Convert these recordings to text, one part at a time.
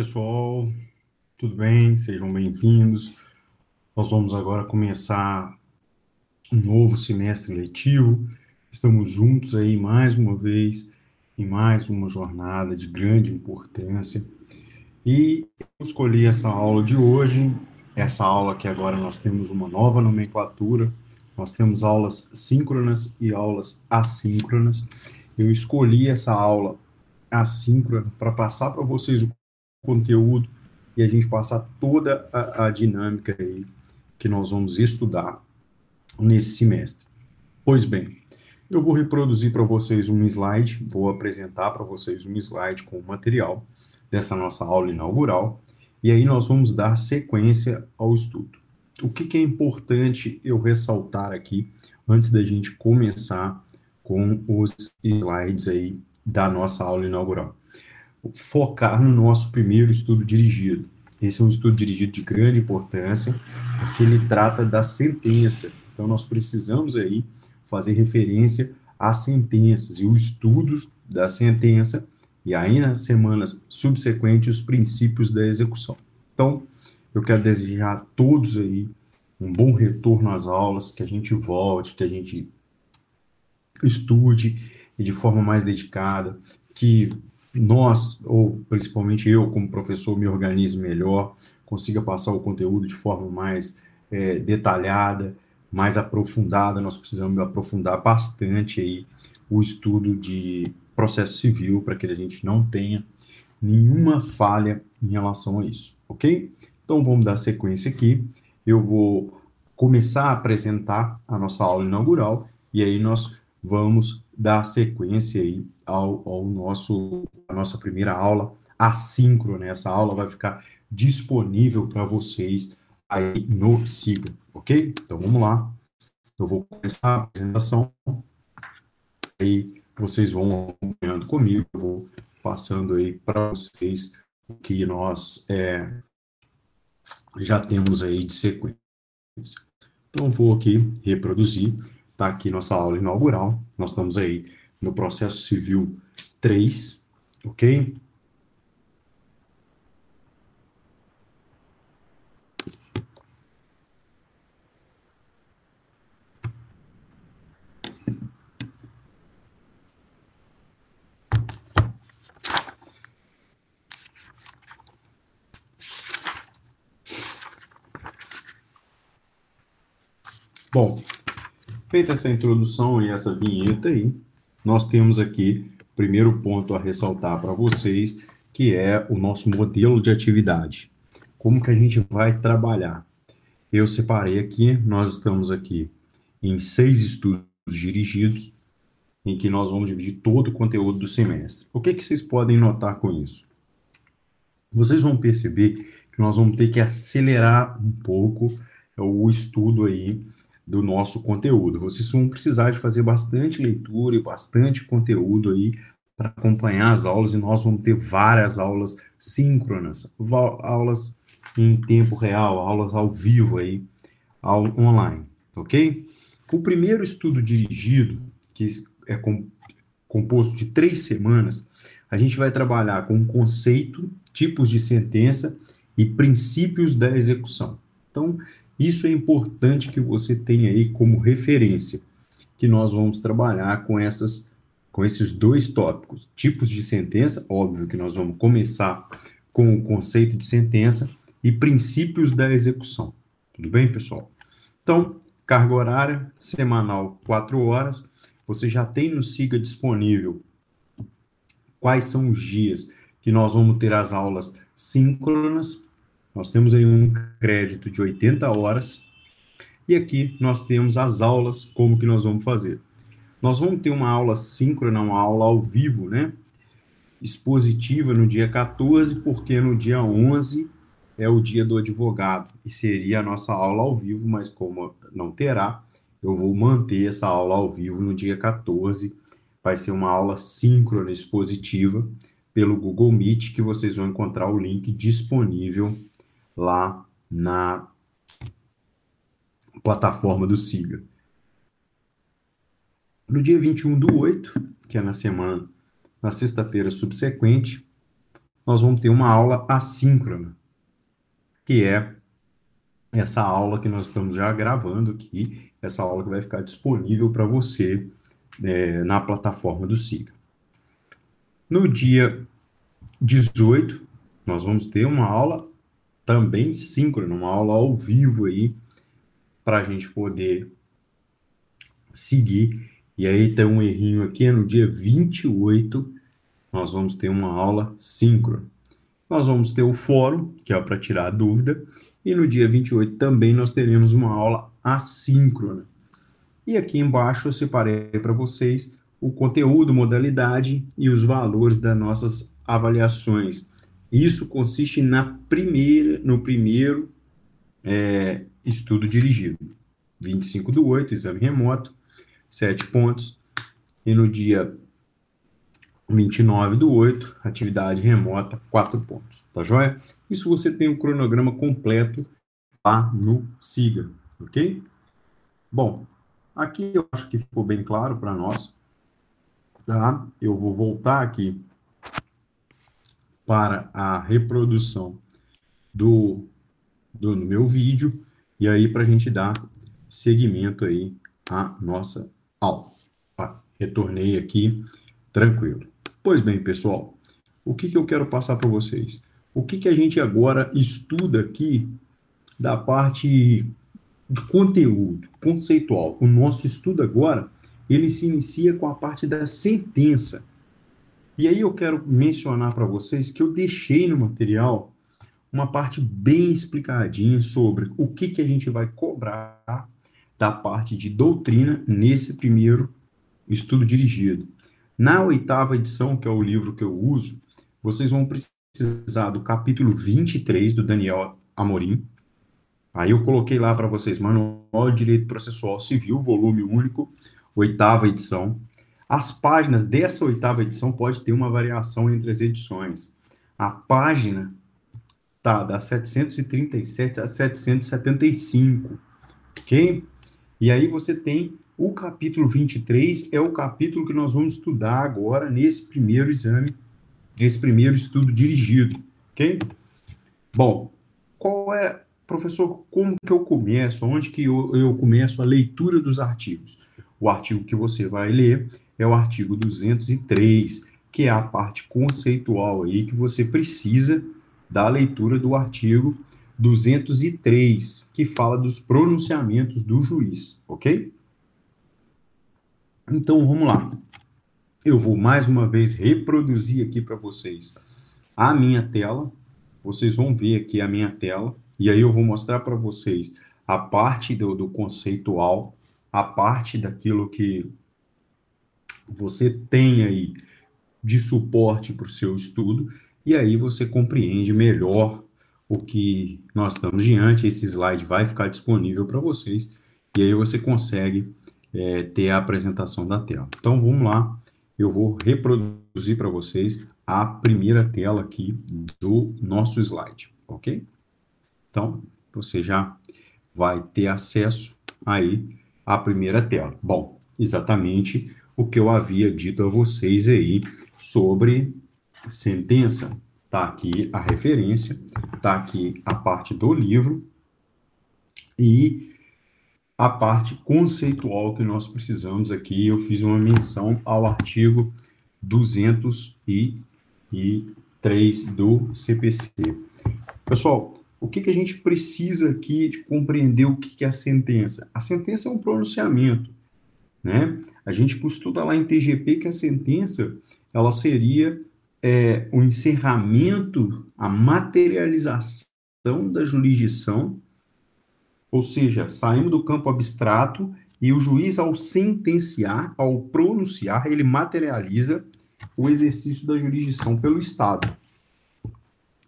pessoal, tudo bem? Sejam bem-vindos. Nós vamos agora começar um novo semestre letivo. Estamos juntos aí mais uma vez em mais uma jornada de grande importância. E eu escolhi essa aula de hoje, essa aula que agora nós temos uma nova nomenclatura. Nós temos aulas síncronas e aulas assíncronas. Eu escolhi essa aula assíncrona para passar para vocês o conteúdo e a gente passar toda a, a dinâmica aí que nós vamos estudar nesse semestre. Pois bem, eu vou reproduzir para vocês um slide, vou apresentar para vocês um slide com o material dessa nossa aula inaugural, e aí nós vamos dar sequência ao estudo. O que, que é importante eu ressaltar aqui, antes da gente começar com os slides aí da nossa aula inaugural? Focar no nosso primeiro estudo dirigido. Esse é um estudo dirigido de grande importância, porque ele trata da sentença. Então, nós precisamos aí fazer referência às sentenças e os estudos da sentença, e aí nas semanas subsequentes, os princípios da execução. Então, eu quero desejar a todos aí um bom retorno às aulas, que a gente volte, que a gente estude de forma mais dedicada, que nós, ou principalmente eu como professor, me organize melhor, consiga passar o conteúdo de forma mais é, detalhada, mais aprofundada. Nós precisamos aprofundar bastante aí o estudo de processo civil para que a gente não tenha nenhuma falha em relação a isso, ok? Então vamos dar sequência aqui. Eu vou começar a apresentar a nossa aula inaugural e aí nós vamos dar sequência aí ao, ao nosso, a nossa primeira aula assíncrona. Essa aula vai ficar disponível para vocês aí no Siga, ok? Então vamos lá. Eu vou começar a apresentação. Aí vocês vão acompanhando comigo, eu vou passando aí para vocês o que nós é, já temos aí de sequência. Então vou aqui reproduzir Está aqui nossa aula inaugural. Nós estamos aí no processo civil 3, ok? Bom, Feita essa introdução e essa vinheta aí, nós temos aqui o primeiro ponto a ressaltar para vocês, que é o nosso modelo de atividade. Como que a gente vai trabalhar? Eu separei aqui, nós estamos aqui em seis estudos dirigidos, em que nós vamos dividir todo o conteúdo do semestre. O que, que vocês podem notar com isso? Vocês vão perceber que nós vamos ter que acelerar um pouco o estudo aí do nosso conteúdo. Vocês vão precisar de fazer bastante leitura e bastante conteúdo aí para acompanhar as aulas, e nós vamos ter várias aulas síncronas, aulas em tempo real, aulas ao vivo aí, ao, online, ok? O primeiro estudo dirigido, que é com, composto de três semanas, a gente vai trabalhar com conceito, tipos de sentença e princípios da execução. Então, isso é importante que você tenha aí como referência, que nós vamos trabalhar com essas com esses dois tópicos, tipos de sentença, óbvio que nós vamos começar com o conceito de sentença e princípios da execução. Tudo bem, pessoal? Então, carga horária semanal 4 horas. Você já tem no SIGA disponível quais são os dias que nós vamos ter as aulas síncronas nós temos aí um crédito de 80 horas e aqui nós temos as aulas, como que nós vamos fazer. Nós vamos ter uma aula síncrona, uma aula ao vivo, né? Expositiva no dia 14, porque no dia 11 é o dia do advogado e seria a nossa aula ao vivo, mas como não terá, eu vou manter essa aula ao vivo no dia 14. Vai ser uma aula síncrona expositiva pelo Google Meet, que vocês vão encontrar o link disponível lá na plataforma do SIGA. No dia 21 do 8, que é na semana, na sexta-feira subsequente, nós vamos ter uma aula assíncrona, que é essa aula que nós estamos já gravando aqui, essa aula que vai ficar disponível para você é, na plataforma do SIGA. No dia 18, nós vamos ter uma aula também síncrona, uma aula ao vivo aí, para a gente poder seguir. E aí tem um errinho aqui, é no dia 28, nós vamos ter uma aula síncrona. Nós vamos ter o fórum, que é para tirar dúvida, e no dia 28 também nós teremos uma aula assíncrona. E aqui embaixo eu separei para vocês o conteúdo, modalidade e os valores das nossas avaliações. Isso consiste na primeira, no primeiro é, estudo dirigido. 25 do 8, exame remoto, 7 pontos. E no dia 29 do 8, atividade remota, 4 pontos. Tá joia? Isso você tem o cronograma completo lá no SIGA, ok? Bom, aqui eu acho que ficou bem claro para nós. Tá? Eu vou voltar aqui para a reprodução do, do meu vídeo e aí para a gente dar seguimento aí à nossa aula. Tá? Retornei aqui tranquilo. Pois bem, pessoal, o que, que eu quero passar para vocês? O que, que a gente agora estuda aqui da parte de conteúdo conceitual? O nosso estudo agora, ele se inicia com a parte da sentença. E aí eu quero mencionar para vocês que eu deixei no material uma parte bem explicadinha sobre o que, que a gente vai cobrar da parte de doutrina nesse primeiro estudo dirigido. Na oitava edição, que é o livro que eu uso, vocês vão precisar do capítulo 23 do Daniel Amorim. Aí eu coloquei lá para vocês, Manual de Direito Processual Civil, volume único, oitava edição. As páginas dessa oitava edição pode ter uma variação entre as edições. A página tá da 737 a 775, ok? E aí você tem o capítulo 23 é o capítulo que nós vamos estudar agora nesse primeiro exame, nesse primeiro estudo dirigido, ok? Bom, qual é, professor, como que eu começo, onde que eu, eu começo a leitura dos artigos? O artigo que você vai ler é o artigo 203, que é a parte conceitual aí que você precisa da leitura do artigo 203, que fala dos pronunciamentos do juiz, ok? Então vamos lá. Eu vou mais uma vez reproduzir aqui para vocês a minha tela. Vocês vão ver aqui a minha tela e aí eu vou mostrar para vocês a parte do, do conceitual, a parte daquilo que você tem aí de suporte para o seu estudo e aí você compreende melhor o que nós estamos diante. Esse slide vai ficar disponível para vocês e aí você consegue é, ter a apresentação da tela. Então, vamos lá. Eu vou reproduzir para vocês a primeira tela aqui do nosso slide, ok? Então, você já vai ter acesso aí à primeira tela. Bom, exatamente o que eu havia dito a vocês aí sobre sentença. Tá aqui a referência, tá aqui a parte do livro e a parte conceitual que nós precisamos aqui. Eu fiz uma menção ao artigo 203 do CPC. Pessoal, o que, que a gente precisa aqui de compreender o que, que é a sentença? A sentença é um pronunciamento, né? A gente estuda lá em TGP que a sentença ela seria é, o encerramento, a materialização da jurisdição ou seja, saímos do campo abstrato e o juiz, ao sentenciar, ao pronunciar, ele materializa o exercício da jurisdição pelo Estado.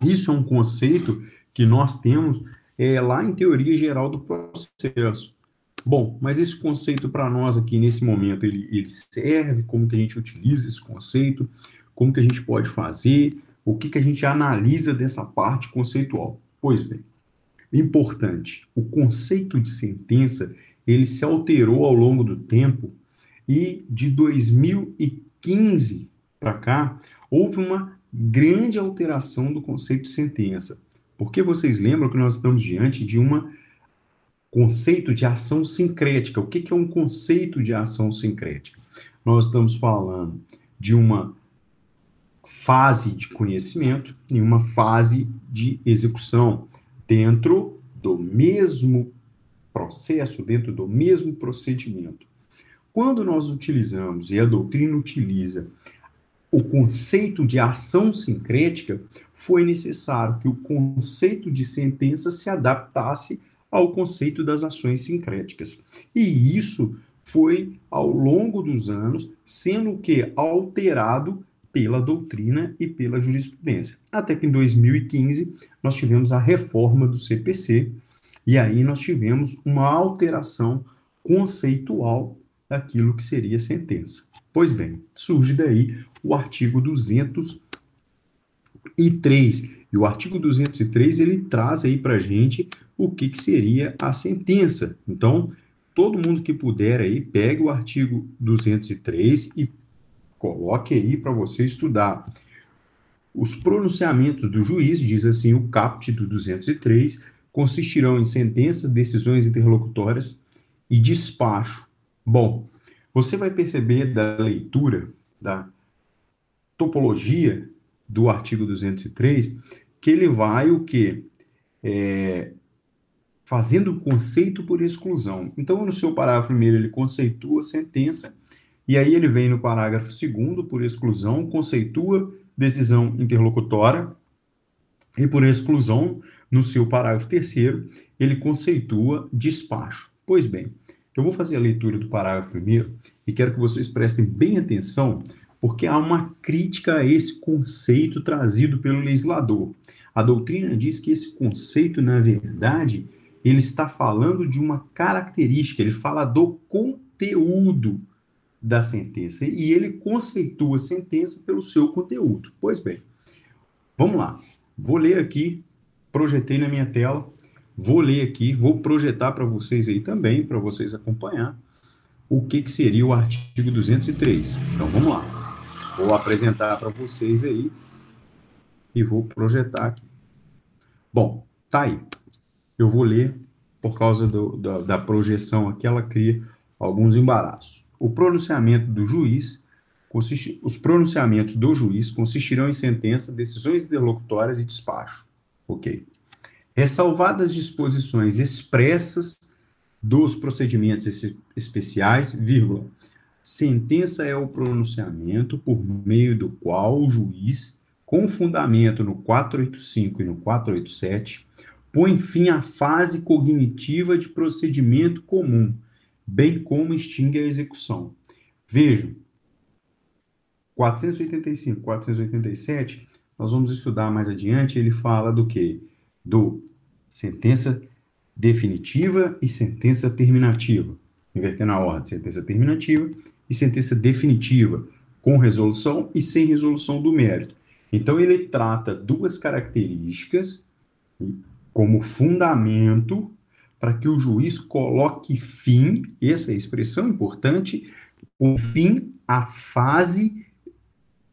Isso é um conceito que nós temos é, lá em teoria geral do processo. Bom, mas esse conceito para nós aqui nesse momento, ele, ele serve, como que a gente utiliza esse conceito, como que a gente pode fazer, o que, que a gente analisa dessa parte conceitual. Pois bem, importante. O conceito de sentença, ele se alterou ao longo do tempo e de 2015 para cá, houve uma grande alteração do conceito de sentença. Porque vocês lembram que nós estamos diante de um conceito de ação sincrética. O que, que é um conceito de ação sincrética? Nós estamos falando de uma fase de conhecimento e uma fase de execução dentro do mesmo processo, dentro do mesmo procedimento. Quando nós utilizamos, e a doutrina utiliza, o conceito de ação sincrética, foi necessário que o conceito de sentença se adaptasse ao conceito das ações sincréticas. E isso foi, ao longo dos anos, sendo que alterado pela doutrina e pela jurisprudência. Até que em 2015 nós tivemos a reforma do CPC, e aí nós tivemos uma alteração conceitual daquilo que seria sentença. Pois bem, surge daí o artigo 203. E o artigo 203 ele traz aí para gente o que, que seria a sentença. Então, todo mundo que puder aí, pegue o artigo 203 e coloque aí para você estudar. Os pronunciamentos do juiz, diz assim o caput do 203, consistirão em sentenças, decisões interlocutórias e despacho. Bom, você vai perceber da leitura, da topologia do artigo 203, que ele vai o quê? É, fazendo conceito por exclusão. Então, no seu parágrafo primeiro, ele conceitua a sentença, e aí ele vem no parágrafo segundo, por exclusão, conceitua decisão interlocutória, e por exclusão, no seu parágrafo terceiro, ele conceitua despacho. Pois bem, eu vou fazer a leitura do parágrafo primeiro e quero que vocês prestem bem atenção, porque há uma crítica a esse conceito trazido pelo legislador. A doutrina diz que esse conceito, na verdade, ele está falando de uma característica, ele fala do conteúdo da sentença e ele conceitua a sentença pelo seu conteúdo. Pois bem, vamos lá. Vou ler aqui, projetei na minha tela Vou ler aqui, vou projetar para vocês aí também, para vocês acompanhar, o que, que seria o artigo 203. Então, vamos lá. Vou apresentar para vocês aí e vou projetar aqui. Bom, tá aí. Eu vou ler, por causa do, da, da projeção aqui, ela cria alguns embaraços. O pronunciamento do juiz Consiste, os pronunciamentos do juiz consistirão em sentença, decisões interlocutórias e despacho. Ok ressalvadas disposições expressas dos procedimentos especiais, vírgula, sentença é o pronunciamento por meio do qual o juiz, com fundamento no 485 e no 487, põe fim à fase cognitiva de procedimento comum, bem como extingue a execução. Vejam, 485, 487, nós vamos estudar mais adiante, ele fala do que? do sentença definitiva e sentença terminativa. Invertendo a ordem, sentença terminativa e sentença definitiva, com resolução e sem resolução do mérito. Então, ele trata duas características como fundamento para que o juiz coloque fim, essa é a expressão importante, o fim à fase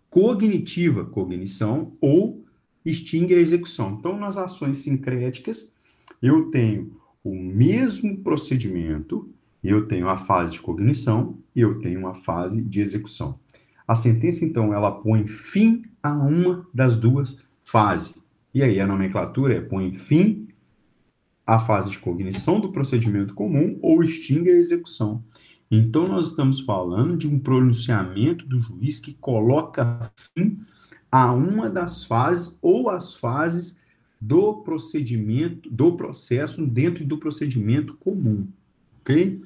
cognitiva, cognição ou extingue a execução. Então, nas ações sincréticas, eu tenho o mesmo procedimento, eu tenho a fase de cognição e eu tenho uma fase de execução. A sentença, então, ela põe fim a uma das duas fases. E aí a nomenclatura é põe fim à fase de cognição do procedimento comum ou extingue a execução. Então, nós estamos falando de um pronunciamento do juiz que coloca fim a uma das fases ou as fases do procedimento, do processo dentro do procedimento comum, ok?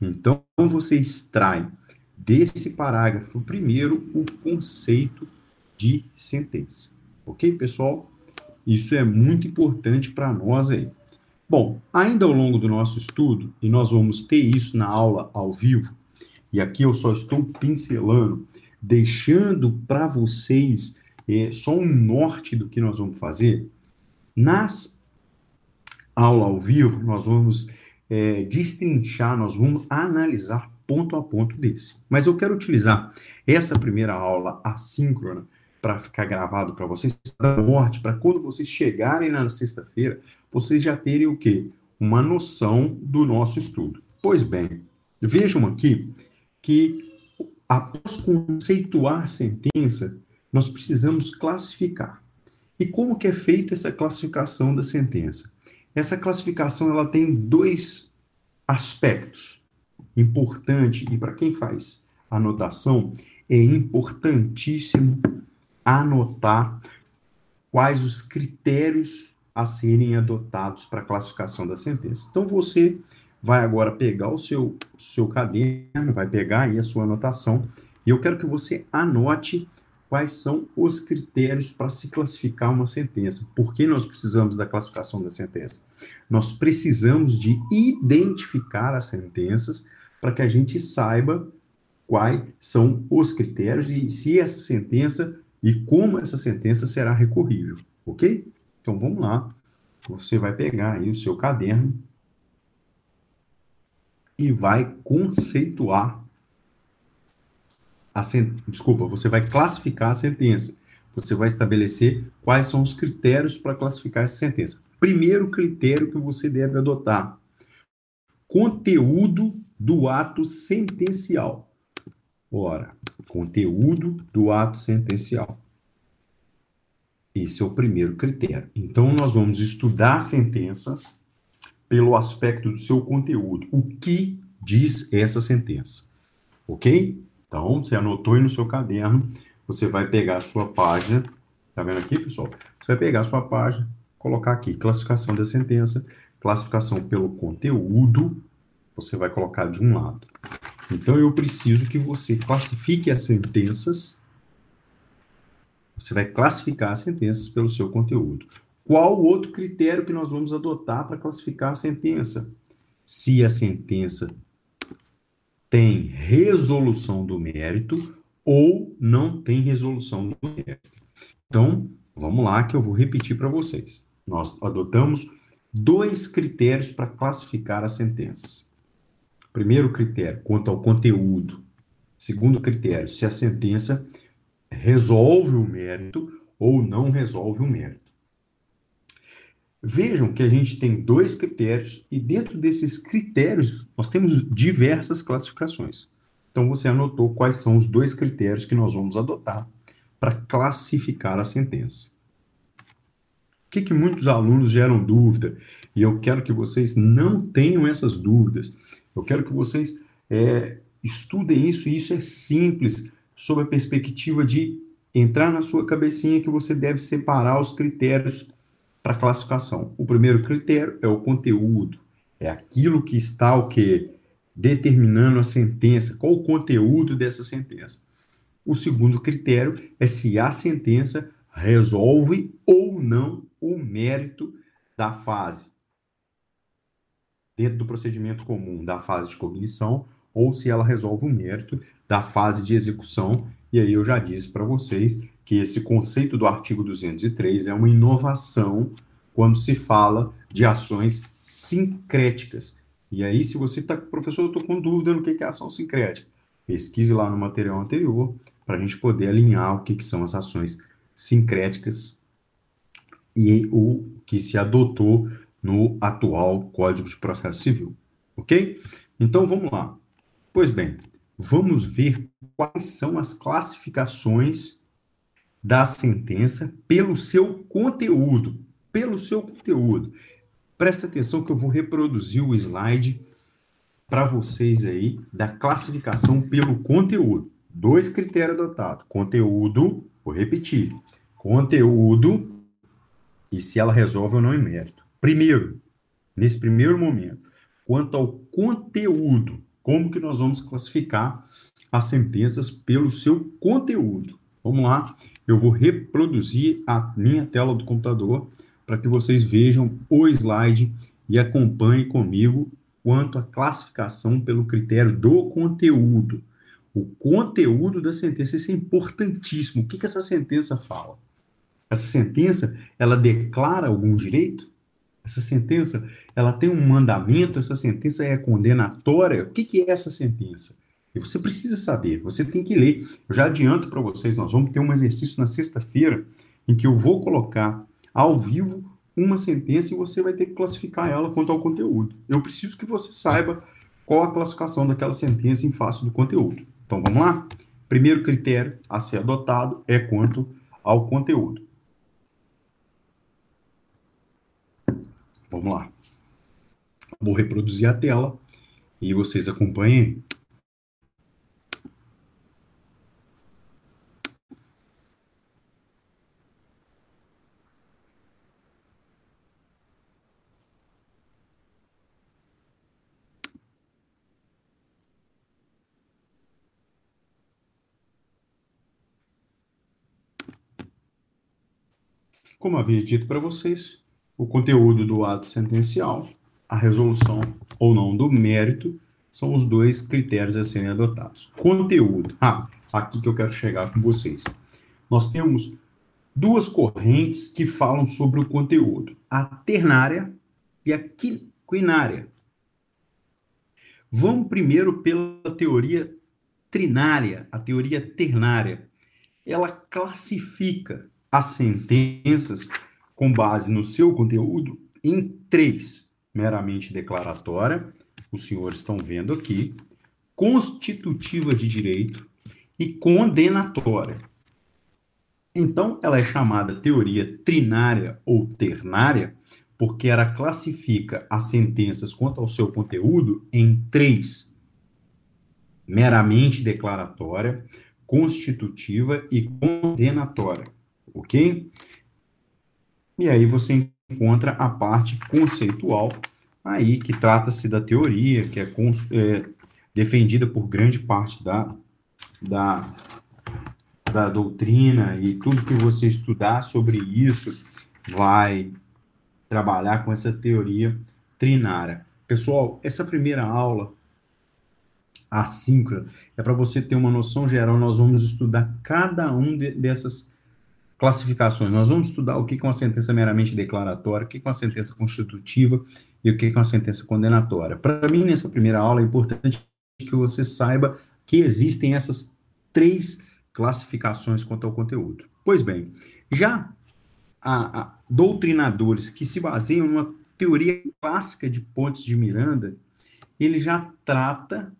Então, você extrai desse parágrafo primeiro o conceito de sentença, ok, pessoal? Isso é muito importante para nós aí. Bom, ainda ao longo do nosso estudo, e nós vamos ter isso na aula ao vivo, e aqui eu só estou pincelando, deixando para vocês é, só um norte do que nós vamos fazer. Nas aulas ao vivo, nós vamos é, destrinchar, nós vamos analisar ponto a ponto desse. Mas eu quero utilizar essa primeira aula assíncrona para ficar gravado para vocês, para norte, para quando vocês chegarem na sexta-feira, vocês já terem o quê? Uma noção do nosso estudo. Pois bem, vejam aqui que após conceituar sentença, nós precisamos classificar. E como que é feita essa classificação da sentença? Essa classificação ela tem dois aspectos importante e para quem faz anotação é importantíssimo anotar quais os critérios a serem adotados para a classificação da sentença. Então você vai agora pegar o seu seu caderno, vai pegar aí a sua anotação e eu quero que você anote quais são os critérios para se classificar uma sentença. Por que nós precisamos da classificação da sentença? Nós precisamos de identificar as sentenças para que a gente saiba quais são os critérios e se essa sentença e como essa sentença será recorrível, ok? Então vamos lá. Você vai pegar aí o seu caderno e vai conceituar a desculpa, você vai classificar a sentença. Você vai estabelecer quais são os critérios para classificar essa sentença. Primeiro critério que você deve adotar: conteúdo do ato sentencial. Ora, conteúdo do ato sentencial. Esse é o primeiro critério. Então, nós vamos estudar sentenças pelo aspecto do seu conteúdo. O que diz essa sentença? Ok? Então, você anotou aí no seu caderno, você vai pegar a sua página, tá vendo aqui, pessoal? Você vai pegar a sua página, colocar aqui, classificação da sentença, classificação pelo conteúdo, você vai colocar de um lado. Então, eu preciso que você classifique as sentenças, você vai classificar as sentenças pelo seu conteúdo. Qual o outro critério que nós vamos adotar para classificar a sentença? Se a sentença tem resolução do mérito ou não tem resolução do mérito. Então, vamos lá que eu vou repetir para vocês. Nós adotamos dois critérios para classificar as sentenças. Primeiro critério, quanto ao conteúdo. Segundo critério, se a sentença resolve o mérito ou não resolve o mérito. Vejam que a gente tem dois critérios e dentro desses critérios nós temos diversas classificações. Então você anotou quais são os dois critérios que nós vamos adotar para classificar a sentença. O que, que muitos alunos geram dúvida? E eu quero que vocês não tenham essas dúvidas. Eu quero que vocês é, estudem isso, e isso é simples, sob a perspectiva de entrar na sua cabecinha que você deve separar os critérios para classificação. O primeiro critério é o conteúdo, é aquilo que está o que determinando a sentença, qual o conteúdo dessa sentença. O segundo critério é se a sentença resolve ou não o mérito da fase dentro do procedimento comum da fase de cognição ou se ela resolve o mérito da fase de execução. E aí eu já disse para vocês que esse conceito do artigo 203 é uma inovação quando se fala de ações sincréticas. E aí, se você está, professor, eu estou com dúvida no que é ação sincrética, pesquise lá no material anterior para a gente poder alinhar o que, que são as ações sincréticas e o que se adotou no atual Código de Processo Civil. Ok? Então vamos lá. Pois bem, vamos ver quais são as classificações da sentença pelo seu conteúdo. Pelo seu conteúdo. Presta atenção que eu vou reproduzir o slide para vocês aí da classificação pelo conteúdo. Dois critérios adotados: conteúdo, vou repetir, conteúdo e se ela resolve ou não em mérito. Primeiro, nesse primeiro momento, quanto ao conteúdo, como que nós vamos classificar as sentenças pelo seu conteúdo? Vamos lá, eu vou reproduzir a minha tela do computador para que vocês vejam o slide e acompanhem comigo quanto à classificação pelo critério do conteúdo. O conteúdo da sentença, isso é importantíssimo. O que, que essa sentença fala? Essa sentença, ela declara algum direito? Essa sentença, ela tem um mandamento, essa sentença é condenatória. O que, que é essa sentença? E você precisa saber, você tem que ler. Eu já adianto para vocês, nós vamos ter um exercício na sexta-feira em que eu vou colocar ao vivo uma sentença e você vai ter que classificar ela quanto ao conteúdo. Eu preciso que você saiba qual a classificação daquela sentença em face do conteúdo. Então vamos lá? Primeiro critério a ser adotado é quanto ao conteúdo. Vamos lá. Vou reproduzir a tela e vocês acompanhem. Como havia dito para vocês, o conteúdo do ato sentencial, a resolução ou não do mérito, são os dois critérios a serem adotados. Conteúdo. Ah, aqui que eu quero chegar com vocês. Nós temos duas correntes que falam sobre o conteúdo: a ternária e a quinária. Vamos primeiro pela teoria trinária, a teoria ternária. Ela classifica as sentenças com base no seu conteúdo em três: meramente declaratória, os senhores estão vendo aqui, constitutiva de direito e condenatória. Então, ela é chamada teoria trinária ou ternária porque ela classifica as sentenças quanto ao seu conteúdo em três: meramente declaratória, constitutiva e condenatória ok? E aí você encontra a parte conceitual aí, que trata-se da teoria, que é, é, defendida por grande parte da, da, da doutrina, e tudo que você estudar sobre isso vai trabalhar com essa teoria trinária. Pessoal, essa primeira aula assíncrona é para você ter uma noção geral, nós vamos estudar cada um de, dessas classificações. Nós vamos estudar o que é uma sentença meramente declaratória, o que é uma sentença constitutiva e o que é uma sentença condenatória. Para mim, nessa primeira aula, é importante que você saiba que existem essas três classificações quanto ao conteúdo. Pois bem, já doutrinadores que se baseiam numa teoria clássica de Pontes de Miranda, ele já trata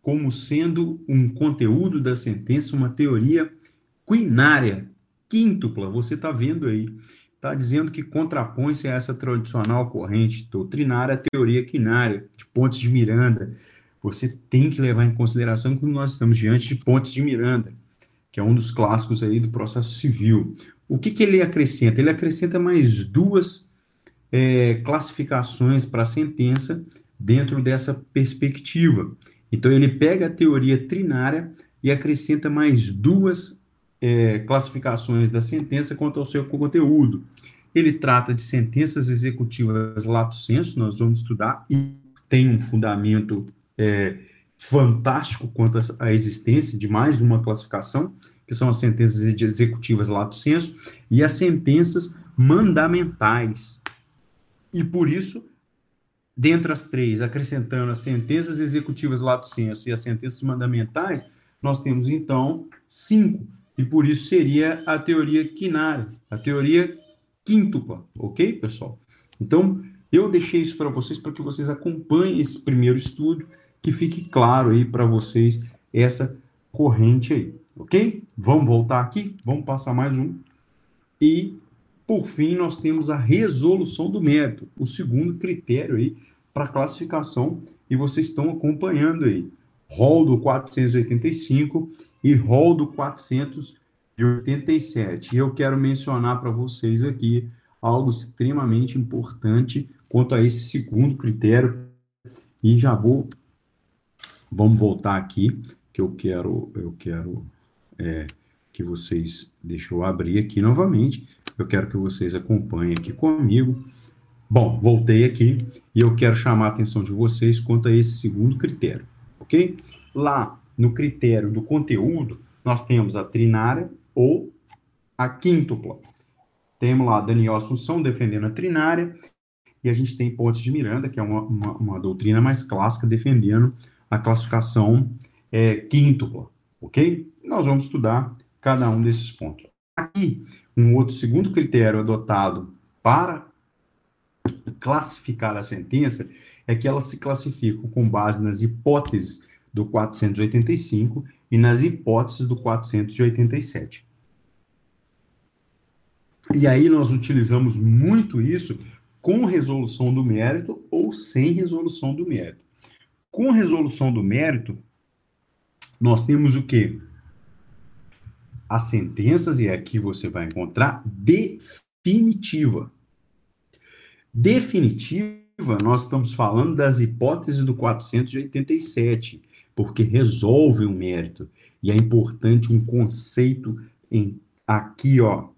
como sendo um conteúdo da sentença uma teoria quinária, quíntupla, você está vendo aí, está dizendo que contrapõe-se a essa tradicional corrente doutrinária, a teoria quinária, de Pontes de Miranda. Você tem que levar em consideração que nós estamos diante de Pontes de Miranda, que é um dos clássicos aí do processo civil. O que, que ele acrescenta? Ele acrescenta mais duas é, classificações para a sentença dentro dessa perspectiva. Então, ele pega a teoria trinária e acrescenta mais duas é, classificações da sentença quanto ao seu conteúdo. Ele trata de sentenças executivas lato sensu, nós vamos estudar, e tem um fundamento é, fantástico quanto à existência de mais uma classificação, que são as sentenças executivas lato sensu, e as sentenças mandamentais. E por isso, dentre as três, acrescentando as sentenças executivas lato sensu e as sentenças mandamentais, nós temos então cinco e por isso seria a teoria quinária, a teoria quíntupla, ok, pessoal? Então, eu deixei isso para vocês para que vocês acompanhem esse primeiro estudo, que fique claro aí para vocês essa corrente aí, ok? Vamos voltar aqui, vamos passar mais um. E, por fim, nós temos a resolução do mérito, o segundo critério aí para classificação, e vocês estão acompanhando aí. Rol do 485 e rol do 487. E eu quero mencionar para vocês aqui algo extremamente importante quanto a esse segundo critério. E já vou, vamos voltar aqui, que eu quero, eu quero é, que vocês, deixa eu abrir aqui novamente, eu quero que vocês acompanhem aqui comigo. Bom, voltei aqui e eu quero chamar a atenção de vocês quanto a esse segundo critério, ok? Lá no critério do conteúdo, nós temos a trinária ou a quíntupla. Temos lá Daniel Assunção defendendo a trinária e a gente tem Pontes de Miranda, que é uma, uma, uma doutrina mais clássica, defendendo a classificação é, quíntupla, ok? Nós vamos estudar cada um desses pontos. Aqui, um outro segundo critério adotado para classificar a sentença é que elas se classificam com base nas hipóteses do 485 e nas hipóteses do 487. E aí nós utilizamos muito isso com resolução do mérito ou sem resolução do mérito. Com resolução do mérito, nós temos o quê? As sentenças, e aqui você vai encontrar definitiva. Definitiva, nós estamos falando das hipóteses do 487, porque resolve o mérito. E é importante um conceito em aqui, ó.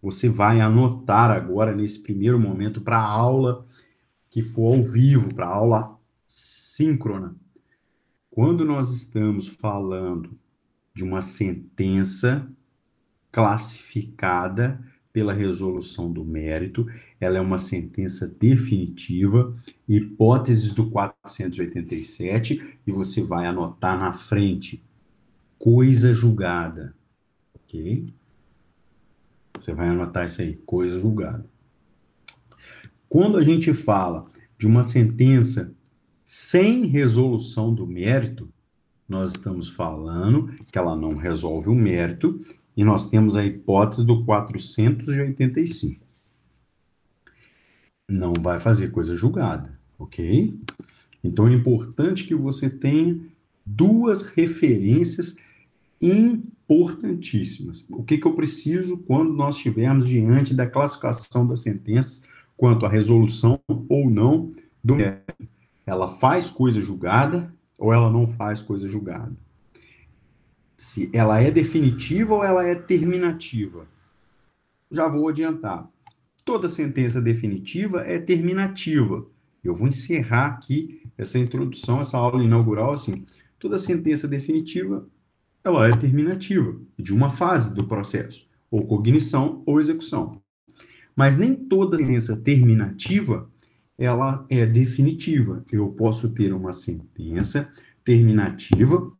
Você vai anotar agora nesse primeiro momento para a aula que for ao vivo, para a aula síncrona. Quando nós estamos falando de uma sentença classificada pela resolução do mérito, ela é uma sentença definitiva, hipóteses do 487, e você vai anotar na frente, coisa julgada, ok? Você vai anotar isso aí, coisa julgada. Quando a gente fala de uma sentença sem resolução do mérito, nós estamos falando que ela não resolve o mérito e nós temos a hipótese do 485. Não vai fazer coisa julgada, ok? Então é importante que você tenha duas referências importantíssimas. O que, que eu preciso quando nós estivermos diante da classificação da sentença quanto à resolução ou não do? Ela faz coisa julgada ou ela não faz coisa julgada? Se ela é definitiva ou ela é terminativa. Já vou adiantar. Toda sentença definitiva é terminativa. Eu vou encerrar aqui essa introdução, essa aula inaugural assim. Toda sentença definitiva ela é terminativa de uma fase do processo, ou cognição ou execução. Mas nem toda sentença terminativa ela é definitiva. Eu posso ter uma sentença terminativa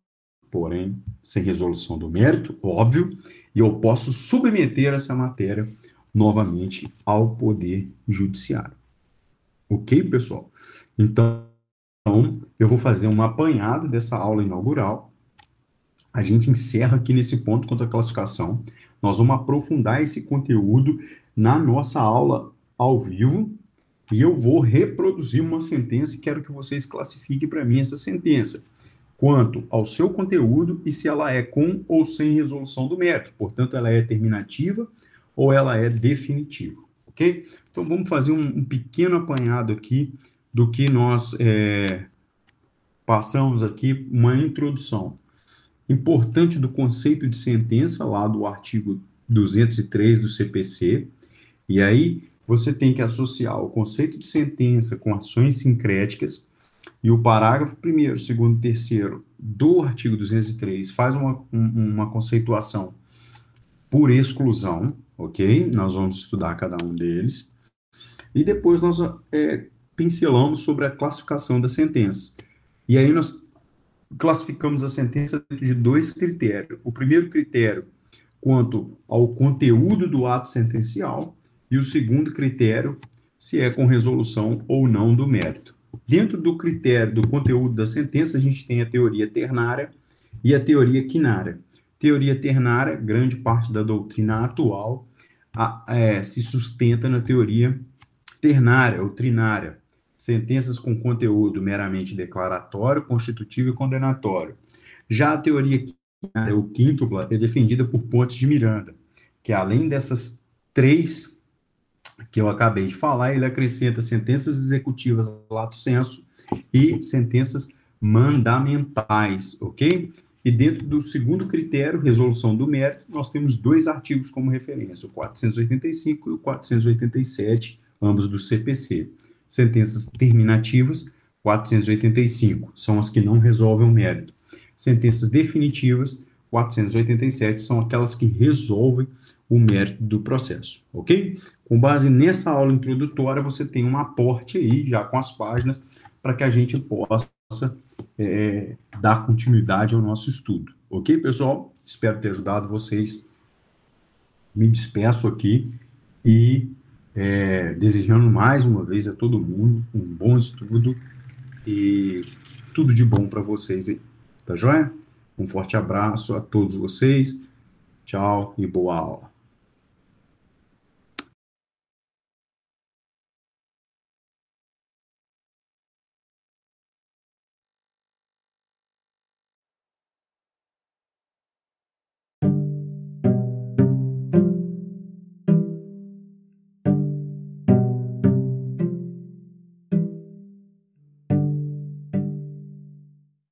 porém sem resolução do mérito, óbvio, e eu posso submeter essa matéria novamente ao Poder Judiciário. Ok, pessoal? Então, eu vou fazer um apanhado dessa aula inaugural. A gente encerra aqui nesse ponto quanto à classificação. Nós vamos aprofundar esse conteúdo na nossa aula ao vivo e eu vou reproduzir uma sentença e quero que vocês classifiquem para mim essa sentença quanto ao seu conteúdo e se ela é com ou sem resolução do mérito. Portanto, ela é terminativa ou ela é definitiva, ok? Então, vamos fazer um, um pequeno apanhado aqui do que nós é, passamos aqui, uma introdução importante do conceito de sentença, lá do artigo 203 do CPC, e aí você tem que associar o conceito de sentença com ações sincréticas, e o parágrafo 1, segundo e terceiro do artigo 203 faz uma, uma conceituação por exclusão, ok? Nós vamos estudar cada um deles. E depois nós é, pincelamos sobre a classificação da sentença. E aí nós classificamos a sentença dentro de dois critérios. O primeiro critério quanto ao conteúdo do ato sentencial e o segundo critério se é com resolução ou não do mérito. Dentro do critério do conteúdo da sentença, a gente tem a teoria ternária e a teoria quinária. Teoria ternária, grande parte da doutrina atual a, é, se sustenta na teoria ternária ou trinária, sentenças com conteúdo meramente declaratório, constitutivo e condenatório. Já a teoria quinária ou quíntupla é defendida por Pontes de Miranda, que além dessas três que eu acabei de falar, ele acrescenta sentenças executivas lato senso e sentenças mandamentais, ok? E dentro do segundo critério, resolução do mérito, nós temos dois artigos como referência, o 485 e o 487, ambos do CPC. Sentenças terminativas, 485, são as que não resolvem o mérito. Sentenças definitivas, 487 são aquelas que resolvem o mérito do processo, ok? Com base nessa aula introdutória, você tem um aporte aí, já com as páginas, para que a gente possa é, dar continuidade ao nosso estudo, ok, pessoal? Espero ter ajudado vocês. Me despeço aqui e é, desejando mais uma vez a todo mundo um bom estudo e tudo de bom para vocês aí, tá joia? Um forte abraço a todos vocês, tchau e boa aula.